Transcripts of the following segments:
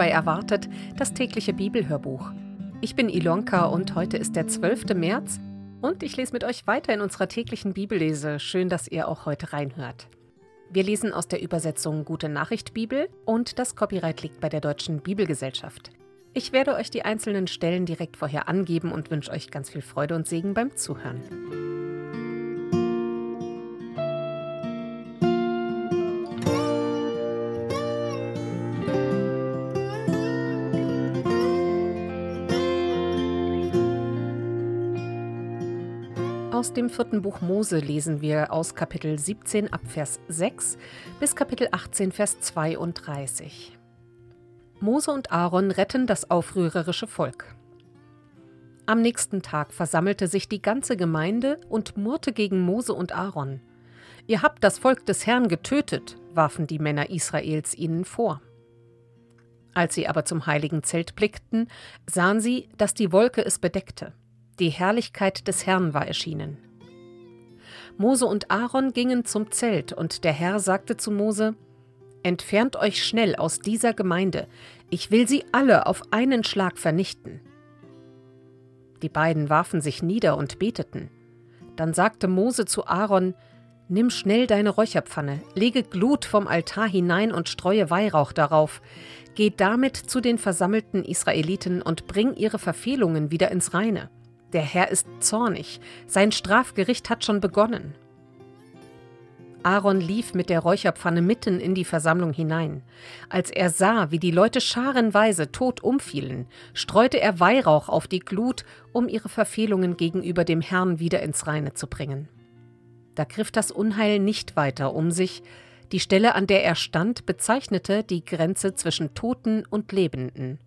bei Erwartet, das tägliche Bibelhörbuch. Ich bin Ilonka und heute ist der 12. März und ich lese mit euch weiter in unserer täglichen Bibellese. Schön, dass ihr auch heute reinhört. Wir lesen aus der Übersetzung Gute Nachricht Bibel und das Copyright liegt bei der Deutschen Bibelgesellschaft. Ich werde euch die einzelnen Stellen direkt vorher angeben und wünsche euch ganz viel Freude und Segen beim Zuhören. Dem vierten Buch Mose lesen wir aus Kapitel 17 ab Vers 6 bis Kapitel 18 Vers 32. Mose und Aaron retten das aufrührerische Volk. Am nächsten Tag versammelte sich die ganze Gemeinde und murrte gegen Mose und Aaron. Ihr habt das Volk des Herrn getötet, warfen die Männer Israels ihnen vor. Als sie aber zum heiligen Zelt blickten, sahen sie, dass die Wolke es bedeckte. Die Herrlichkeit des Herrn war erschienen. Mose und Aaron gingen zum Zelt, und der Herr sagte zu Mose, Entfernt euch schnell aus dieser Gemeinde, ich will sie alle auf einen Schlag vernichten. Die beiden warfen sich nieder und beteten. Dann sagte Mose zu Aaron, Nimm schnell deine Räucherpfanne, lege Glut vom Altar hinein und streue Weihrauch darauf. Geh damit zu den versammelten Israeliten und bring ihre Verfehlungen wieder ins Reine. Der Herr ist zornig, sein Strafgericht hat schon begonnen. Aaron lief mit der Räucherpfanne mitten in die Versammlung hinein. Als er sah, wie die Leute scharenweise tot umfielen, streute er Weihrauch auf die Glut, um ihre Verfehlungen gegenüber dem Herrn wieder ins Reine zu bringen. Da griff das Unheil nicht weiter um sich, die Stelle, an der er stand, bezeichnete die Grenze zwischen Toten und Lebenden.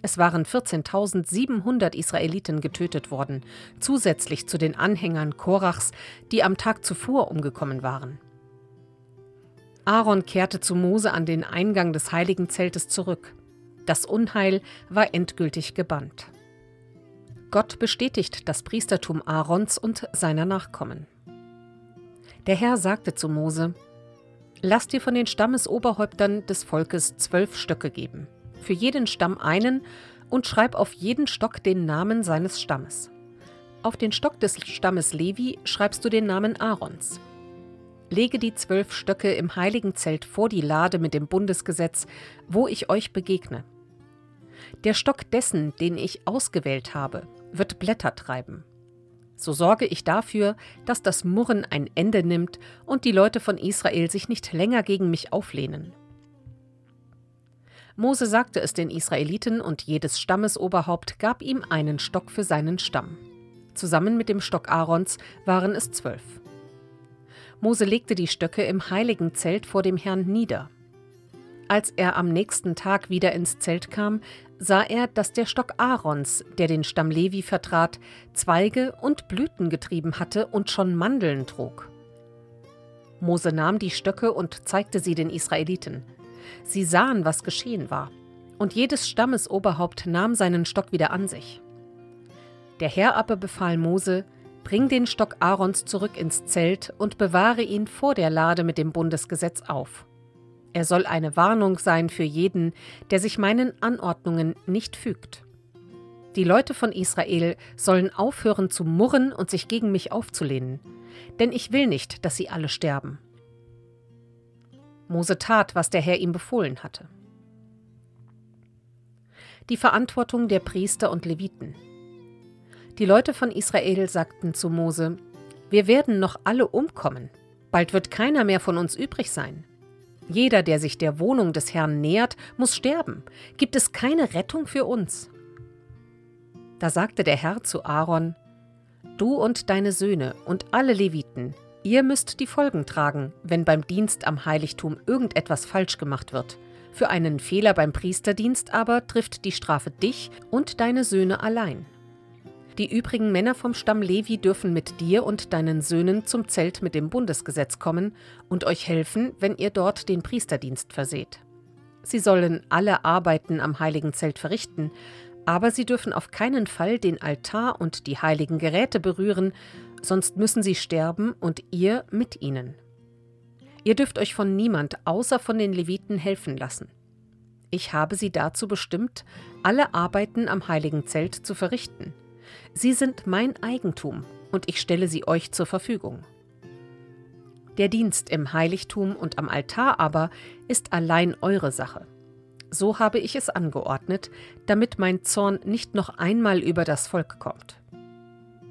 Es waren 14.700 Israeliten getötet worden, zusätzlich zu den Anhängern Korachs, die am Tag zuvor umgekommen waren. Aaron kehrte zu Mose an den Eingang des heiligen Zeltes zurück. Das Unheil war endgültig gebannt. Gott bestätigt das Priestertum Aarons und seiner Nachkommen. Der Herr sagte zu Mose: Lass dir von den Stammesoberhäuptern des Volkes zwölf Stöcke geben für jeden Stamm einen und schreib auf jeden Stock den Namen seines Stammes. Auf den Stock des Stammes Levi schreibst du den Namen Aarons. Lege die zwölf Stöcke im heiligen Zelt vor die Lade mit dem Bundesgesetz, wo ich euch begegne. Der Stock dessen, den ich ausgewählt habe, wird Blätter treiben. So sorge ich dafür, dass das Murren ein Ende nimmt und die Leute von Israel sich nicht länger gegen mich auflehnen. Mose sagte es den Israeliten und jedes Stammesoberhaupt gab ihm einen Stock für seinen Stamm. Zusammen mit dem Stock Aarons waren es zwölf. Mose legte die Stöcke im heiligen Zelt vor dem Herrn nieder. Als er am nächsten Tag wieder ins Zelt kam, sah er, dass der Stock Aarons, der den Stamm Levi vertrat, Zweige und Blüten getrieben hatte und schon Mandeln trug. Mose nahm die Stöcke und zeigte sie den Israeliten. Sie sahen, was geschehen war, und jedes Stammesoberhaupt nahm seinen Stock wieder an sich. Der Herr aber befahl Mose, Bring den Stock Aarons zurück ins Zelt und bewahre ihn vor der Lade mit dem Bundesgesetz auf. Er soll eine Warnung sein für jeden, der sich meinen Anordnungen nicht fügt. Die Leute von Israel sollen aufhören zu murren und sich gegen mich aufzulehnen, denn ich will nicht, dass sie alle sterben. Mose tat, was der Herr ihm befohlen hatte. Die Verantwortung der Priester und Leviten. Die Leute von Israel sagten zu Mose, wir werden noch alle umkommen, bald wird keiner mehr von uns übrig sein. Jeder, der sich der Wohnung des Herrn nähert, muss sterben. Gibt es keine Rettung für uns? Da sagte der Herr zu Aaron, Du und deine Söhne und alle Leviten, Ihr müsst die Folgen tragen, wenn beim Dienst am Heiligtum irgendetwas falsch gemacht wird. Für einen Fehler beim Priesterdienst aber trifft die Strafe dich und deine Söhne allein. Die übrigen Männer vom Stamm Levi dürfen mit dir und deinen Söhnen zum Zelt mit dem Bundesgesetz kommen und euch helfen, wenn ihr dort den Priesterdienst verseht. Sie sollen alle Arbeiten am heiligen Zelt verrichten, aber sie dürfen auf keinen Fall den Altar und die heiligen Geräte berühren, sonst müssen sie sterben und ihr mit ihnen. Ihr dürft euch von niemand außer von den Leviten helfen lassen. Ich habe sie dazu bestimmt, alle Arbeiten am heiligen Zelt zu verrichten. Sie sind mein Eigentum und ich stelle sie euch zur Verfügung. Der Dienst im Heiligtum und am Altar aber ist allein eure Sache. So habe ich es angeordnet, damit mein Zorn nicht noch einmal über das Volk kommt.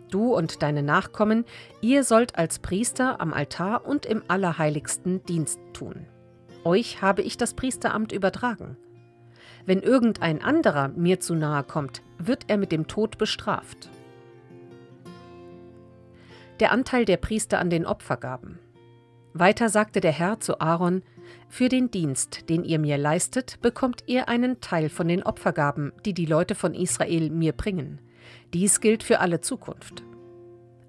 Du und deine Nachkommen, ihr sollt als Priester am Altar und im Allerheiligsten Dienst tun. Euch habe ich das Priesteramt übertragen. Wenn irgendein anderer mir zu nahe kommt, wird er mit dem Tod bestraft. Der Anteil der Priester an den Opfergaben. Weiter sagte der Herr zu Aaron, Für den Dienst, den ihr mir leistet, bekommt ihr einen Teil von den Opfergaben, die die Leute von Israel mir bringen. Dies gilt für alle Zukunft.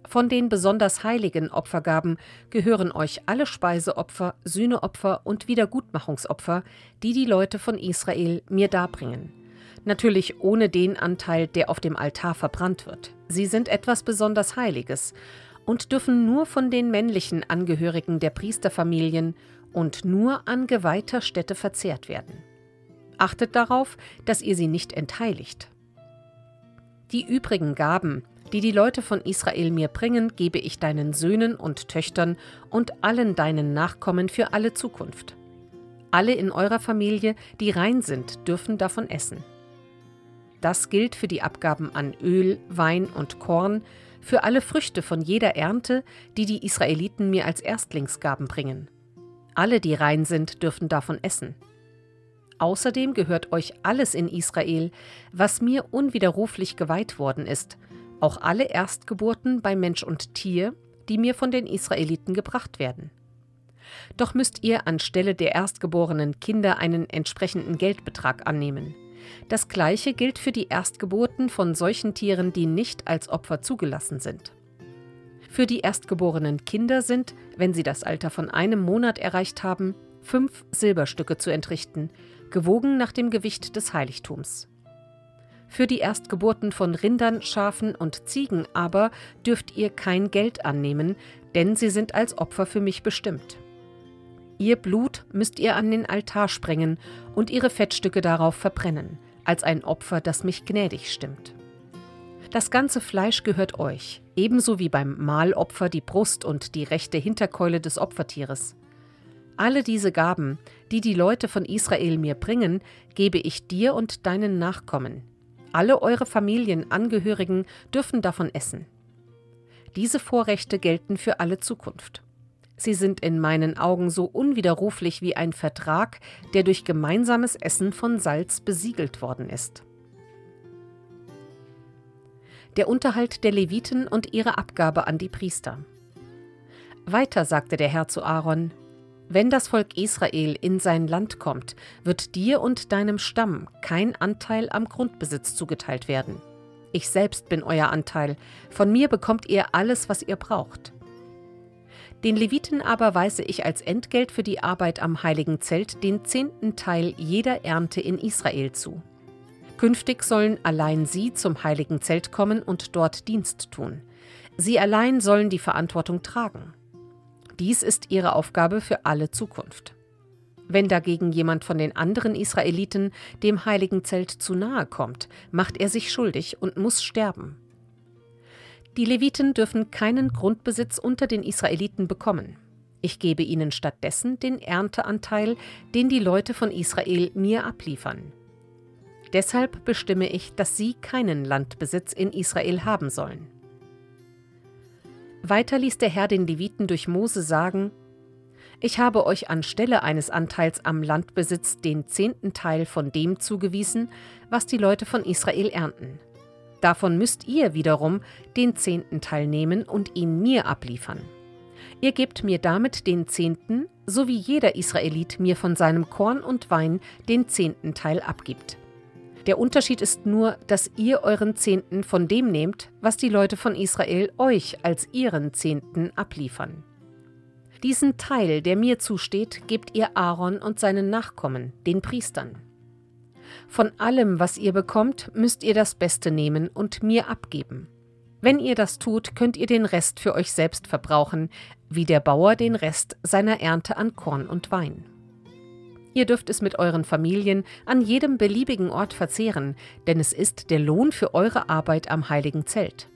Von den besonders heiligen Opfergaben gehören euch alle Speiseopfer, Sühneopfer und Wiedergutmachungsopfer, die die Leute von Israel mir darbringen. Natürlich ohne den Anteil, der auf dem Altar verbrannt wird. Sie sind etwas besonders Heiliges und dürfen nur von den männlichen Angehörigen der Priesterfamilien und nur an geweihter Stätte verzehrt werden. Achtet darauf, dass ihr sie nicht entheiligt. Die übrigen Gaben, die die Leute von Israel mir bringen, gebe ich deinen Söhnen und Töchtern und allen deinen Nachkommen für alle Zukunft. Alle in eurer Familie, die rein sind, dürfen davon essen. Das gilt für die Abgaben an Öl, Wein und Korn, für alle Früchte von jeder Ernte, die die Israeliten mir als Erstlingsgaben bringen. Alle, die rein sind, dürfen davon essen. Außerdem gehört euch alles in Israel, was mir unwiderruflich geweiht worden ist, auch alle Erstgeburten bei Mensch und Tier, die mir von den Israeliten gebracht werden. Doch müsst ihr anstelle der erstgeborenen Kinder einen entsprechenden Geldbetrag annehmen. Das gleiche gilt für die Erstgeburten von solchen Tieren, die nicht als Opfer zugelassen sind. Für die erstgeborenen Kinder sind, wenn sie das Alter von einem Monat erreicht haben, fünf Silberstücke zu entrichten, gewogen nach dem Gewicht des Heiligtums. Für die Erstgeburten von Rindern, Schafen und Ziegen aber dürft ihr kein Geld annehmen, denn sie sind als Opfer für mich bestimmt. Ihr Blut müsst ihr an den Altar sprengen und ihre Fettstücke darauf verbrennen, als ein Opfer, das mich gnädig stimmt. Das ganze Fleisch gehört euch, ebenso wie beim Mahlopfer die Brust und die rechte Hinterkeule des Opfertieres. Alle diese Gaben, die die Leute von Israel mir bringen, gebe ich dir und deinen Nachkommen. Alle eure Familienangehörigen dürfen davon essen. Diese Vorrechte gelten für alle Zukunft. Sie sind in meinen Augen so unwiderruflich wie ein Vertrag, der durch gemeinsames Essen von Salz besiegelt worden ist. Der Unterhalt der Leviten und ihre Abgabe an die Priester. Weiter sagte der Herr zu Aaron, wenn das Volk Israel in sein Land kommt, wird dir und deinem Stamm kein Anteil am Grundbesitz zugeteilt werden. Ich selbst bin euer Anteil, von mir bekommt ihr alles, was ihr braucht. Den Leviten aber weise ich als Entgelt für die Arbeit am heiligen Zelt den zehnten Teil jeder Ernte in Israel zu. Künftig sollen allein sie zum heiligen Zelt kommen und dort Dienst tun. Sie allein sollen die Verantwortung tragen. Dies ist ihre Aufgabe für alle Zukunft. Wenn dagegen jemand von den anderen Israeliten dem heiligen Zelt zu nahe kommt, macht er sich schuldig und muss sterben. Die Leviten dürfen keinen Grundbesitz unter den Israeliten bekommen. Ich gebe ihnen stattdessen den Ernteanteil, den die Leute von Israel mir abliefern. Deshalb bestimme ich, dass sie keinen Landbesitz in Israel haben sollen. Weiter ließ der Herr den Leviten durch Mose sagen, ich habe euch anstelle eines Anteils am Landbesitz den zehnten Teil von dem zugewiesen, was die Leute von Israel ernten. Davon müsst ihr wiederum den zehnten Teil nehmen und ihn mir abliefern. Ihr gebt mir damit den zehnten, so wie jeder Israelit mir von seinem Korn und Wein den zehnten Teil abgibt. Der Unterschied ist nur, dass ihr euren Zehnten von dem nehmt, was die Leute von Israel euch als ihren Zehnten abliefern. Diesen Teil, der mir zusteht, gebt ihr Aaron und seinen Nachkommen, den Priestern. Von allem, was ihr bekommt, müsst ihr das Beste nehmen und mir abgeben. Wenn ihr das tut, könnt ihr den Rest für euch selbst verbrauchen, wie der Bauer den Rest seiner Ernte an Korn und Wein. Ihr dürft es mit euren Familien an jedem beliebigen Ort verzehren, denn es ist der Lohn für eure Arbeit am heiligen Zelt.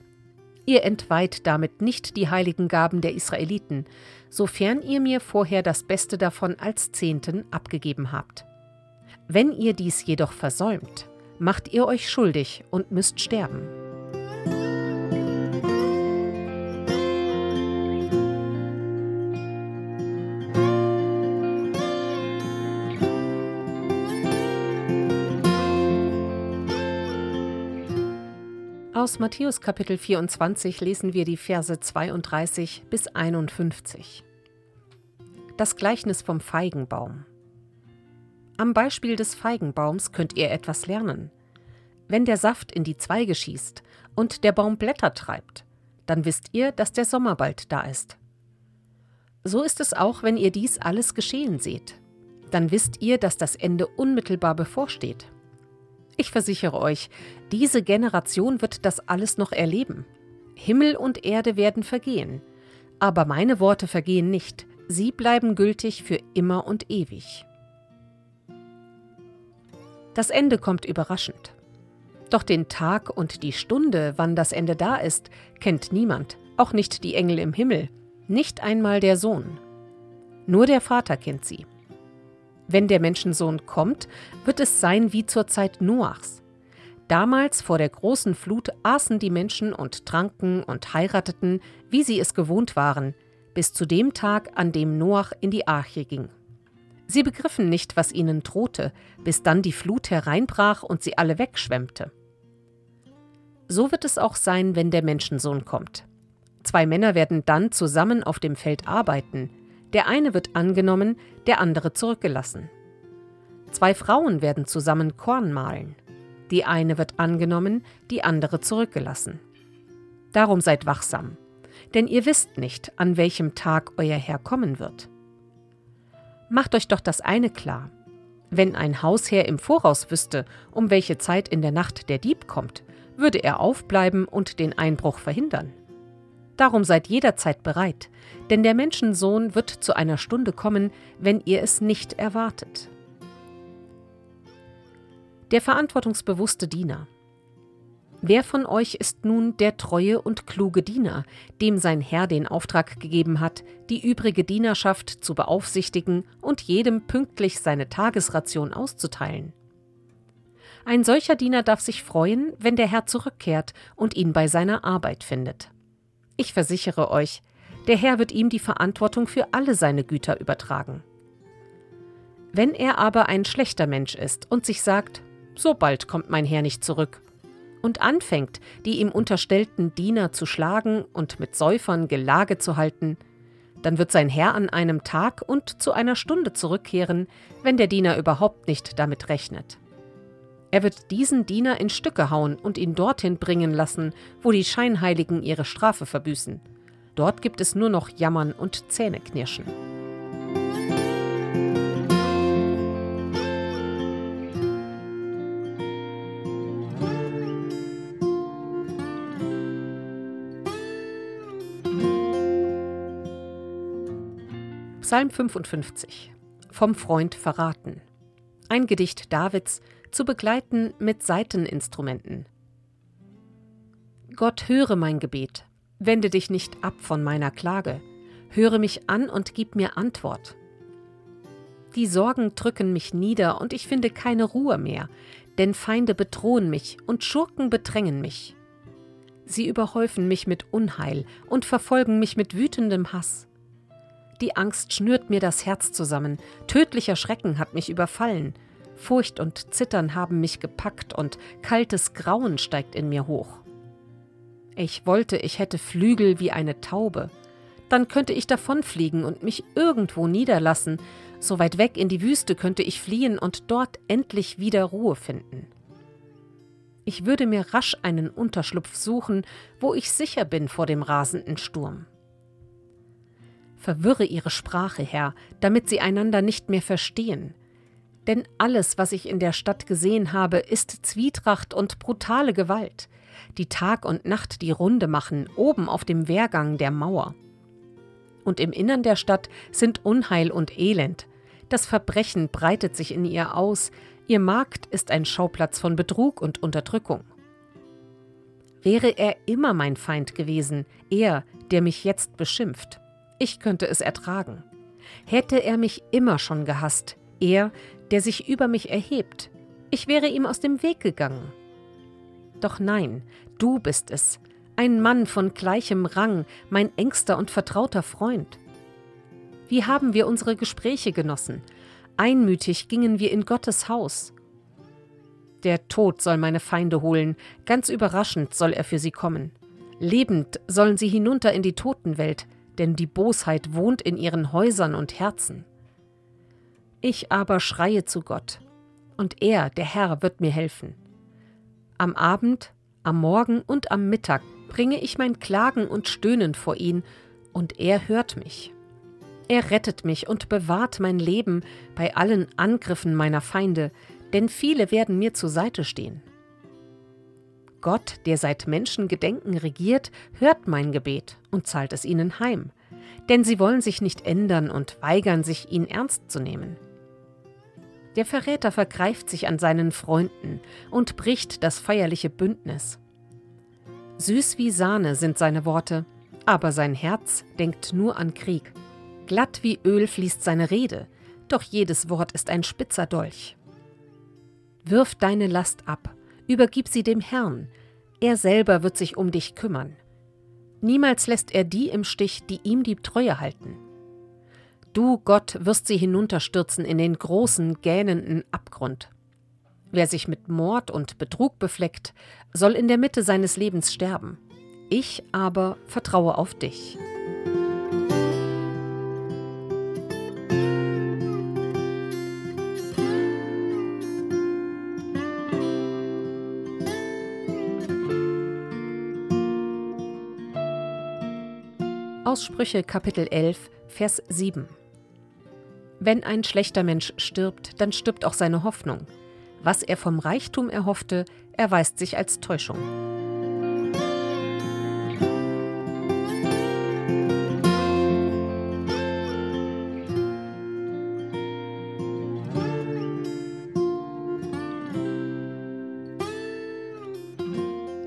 Ihr entweiht damit nicht die heiligen Gaben der Israeliten, sofern ihr mir vorher das Beste davon als Zehnten abgegeben habt. Wenn ihr dies jedoch versäumt, macht ihr euch schuldig und müsst sterben. Aus Matthäus Kapitel 24 lesen wir die Verse 32 bis 51. Das Gleichnis vom Feigenbaum. Am Beispiel des Feigenbaums könnt ihr etwas lernen. Wenn der Saft in die Zweige schießt und der Baum Blätter treibt, dann wisst ihr, dass der Sommer bald da ist. So ist es auch, wenn ihr dies alles geschehen seht. Dann wisst ihr, dass das Ende unmittelbar bevorsteht. Ich versichere euch, diese Generation wird das alles noch erleben. Himmel und Erde werden vergehen, aber meine Worte vergehen nicht, sie bleiben gültig für immer und ewig. Das Ende kommt überraschend. Doch den Tag und die Stunde, wann das Ende da ist, kennt niemand, auch nicht die Engel im Himmel, nicht einmal der Sohn. Nur der Vater kennt sie. Wenn der Menschensohn kommt, wird es sein wie zur Zeit Noachs. Damals vor der großen Flut aßen die Menschen und tranken und heirateten, wie sie es gewohnt waren, bis zu dem Tag, an dem Noach in die Arche ging. Sie begriffen nicht, was ihnen drohte, bis dann die Flut hereinbrach und sie alle wegschwemmte. So wird es auch sein, wenn der Menschensohn kommt. Zwei Männer werden dann zusammen auf dem Feld arbeiten, der eine wird angenommen, der andere zurückgelassen. Zwei Frauen werden zusammen Korn mahlen. Die eine wird angenommen, die andere zurückgelassen. Darum seid wachsam, denn ihr wisst nicht, an welchem Tag euer Herr kommen wird. Macht euch doch das eine klar. Wenn ein Hausherr im Voraus wüsste, um welche Zeit in der Nacht der Dieb kommt, würde er aufbleiben und den Einbruch verhindern. Darum seid jederzeit bereit, denn der Menschensohn wird zu einer Stunde kommen, wenn ihr es nicht erwartet. Der verantwortungsbewusste Diener. Wer von euch ist nun der treue und kluge Diener, dem sein Herr den Auftrag gegeben hat, die übrige Dienerschaft zu beaufsichtigen und jedem pünktlich seine Tagesration auszuteilen? Ein solcher Diener darf sich freuen, wenn der Herr zurückkehrt und ihn bei seiner Arbeit findet. Ich versichere euch, der Herr wird ihm die Verantwortung für alle seine Güter übertragen. Wenn er aber ein schlechter Mensch ist und sich sagt, so bald kommt mein Herr nicht zurück, und anfängt, die ihm unterstellten Diener zu schlagen und mit Säufern Gelage zu halten, dann wird sein Herr an einem Tag und zu einer Stunde zurückkehren, wenn der Diener überhaupt nicht damit rechnet. Er wird diesen Diener in Stücke hauen und ihn dorthin bringen lassen, wo die Scheinheiligen ihre Strafe verbüßen. Dort gibt es nur noch Jammern und Zähneknirschen. Psalm 55 Vom Freund verraten. Ein Gedicht Davids zu begleiten mit Saiteninstrumenten. Gott, höre mein Gebet, wende dich nicht ab von meiner Klage, höre mich an und gib mir Antwort. Die Sorgen drücken mich nieder und ich finde keine Ruhe mehr, denn Feinde bedrohen mich und Schurken bedrängen mich. Sie überhäufen mich mit Unheil und verfolgen mich mit wütendem Hass. Die Angst schnürt mir das Herz zusammen, tödlicher Schrecken hat mich überfallen, Furcht und Zittern haben mich gepackt und kaltes Grauen steigt in mir hoch. Ich wollte, ich hätte Flügel wie eine Taube. Dann könnte ich davonfliegen und mich irgendwo niederlassen. So weit weg in die Wüste könnte ich fliehen und dort endlich wieder Ruhe finden. Ich würde mir rasch einen Unterschlupf suchen, wo ich sicher bin vor dem rasenden Sturm. Verwirre ihre Sprache, Herr, damit sie einander nicht mehr verstehen. Denn alles, was ich in der Stadt gesehen habe, ist Zwietracht und brutale Gewalt, die Tag und Nacht die Runde machen, oben auf dem Wehrgang der Mauer. Und im Innern der Stadt sind Unheil und Elend, Das Verbrechen breitet sich in ihr aus, ihr Markt ist ein Schauplatz von Betrug und Unterdrückung. Wäre er immer mein Feind gewesen, er, der mich jetzt beschimpft, ich könnte es ertragen. Hätte er mich immer schon gehasst, er, der sich über mich erhebt, ich wäre ihm aus dem Weg gegangen. Doch nein, du bist es, ein Mann von gleichem Rang, mein engster und vertrauter Freund. Wie haben wir unsere Gespräche genossen? Einmütig gingen wir in Gottes Haus. Der Tod soll meine Feinde holen, ganz überraschend soll er für sie kommen. Lebend sollen sie hinunter in die Totenwelt, denn die Bosheit wohnt in ihren Häusern und Herzen. Ich aber schreie zu Gott, und er, der Herr, wird mir helfen. Am Abend, am Morgen und am Mittag bringe ich mein Klagen und Stöhnen vor ihn, und er hört mich. Er rettet mich und bewahrt mein Leben bei allen Angriffen meiner Feinde, denn viele werden mir zur Seite stehen. Gott, der seit Menschengedenken regiert, hört mein Gebet und zahlt es ihnen heim, denn sie wollen sich nicht ändern und weigern sich, ihn ernst zu nehmen. Der Verräter vergreift sich an seinen Freunden und bricht das feierliche Bündnis. Süß wie Sahne sind seine Worte, aber sein Herz denkt nur an Krieg. Glatt wie Öl fließt seine Rede, doch jedes Wort ist ein spitzer Dolch. Wirf deine Last ab, übergib sie dem Herrn, er selber wird sich um dich kümmern. Niemals lässt er die im Stich, die ihm die Treue halten. Du, Gott, wirst sie hinunterstürzen in den großen, gähnenden Abgrund. Wer sich mit Mord und Betrug befleckt, soll in der Mitte seines Lebens sterben. Ich aber vertraue auf dich. Aussprüche Kapitel 11, Vers 7 Wenn ein schlechter Mensch stirbt, dann stirbt auch seine Hoffnung. Was er vom Reichtum erhoffte, erweist sich als Täuschung.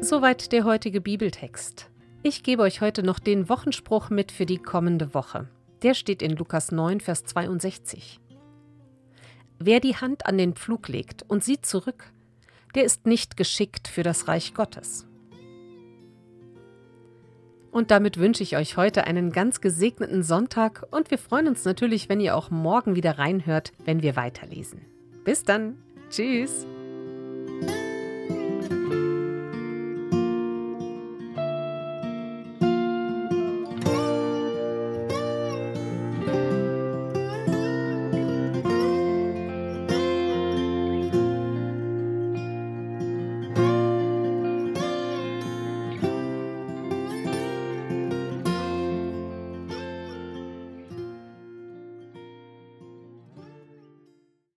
Soweit der heutige Bibeltext. Ich gebe euch heute noch den Wochenspruch mit für die kommende Woche. Der steht in Lukas 9, Vers 62. Wer die Hand an den Pflug legt und sieht zurück, der ist nicht geschickt für das Reich Gottes. Und damit wünsche ich euch heute einen ganz gesegneten Sonntag und wir freuen uns natürlich, wenn ihr auch morgen wieder reinhört, wenn wir weiterlesen. Bis dann. Tschüss.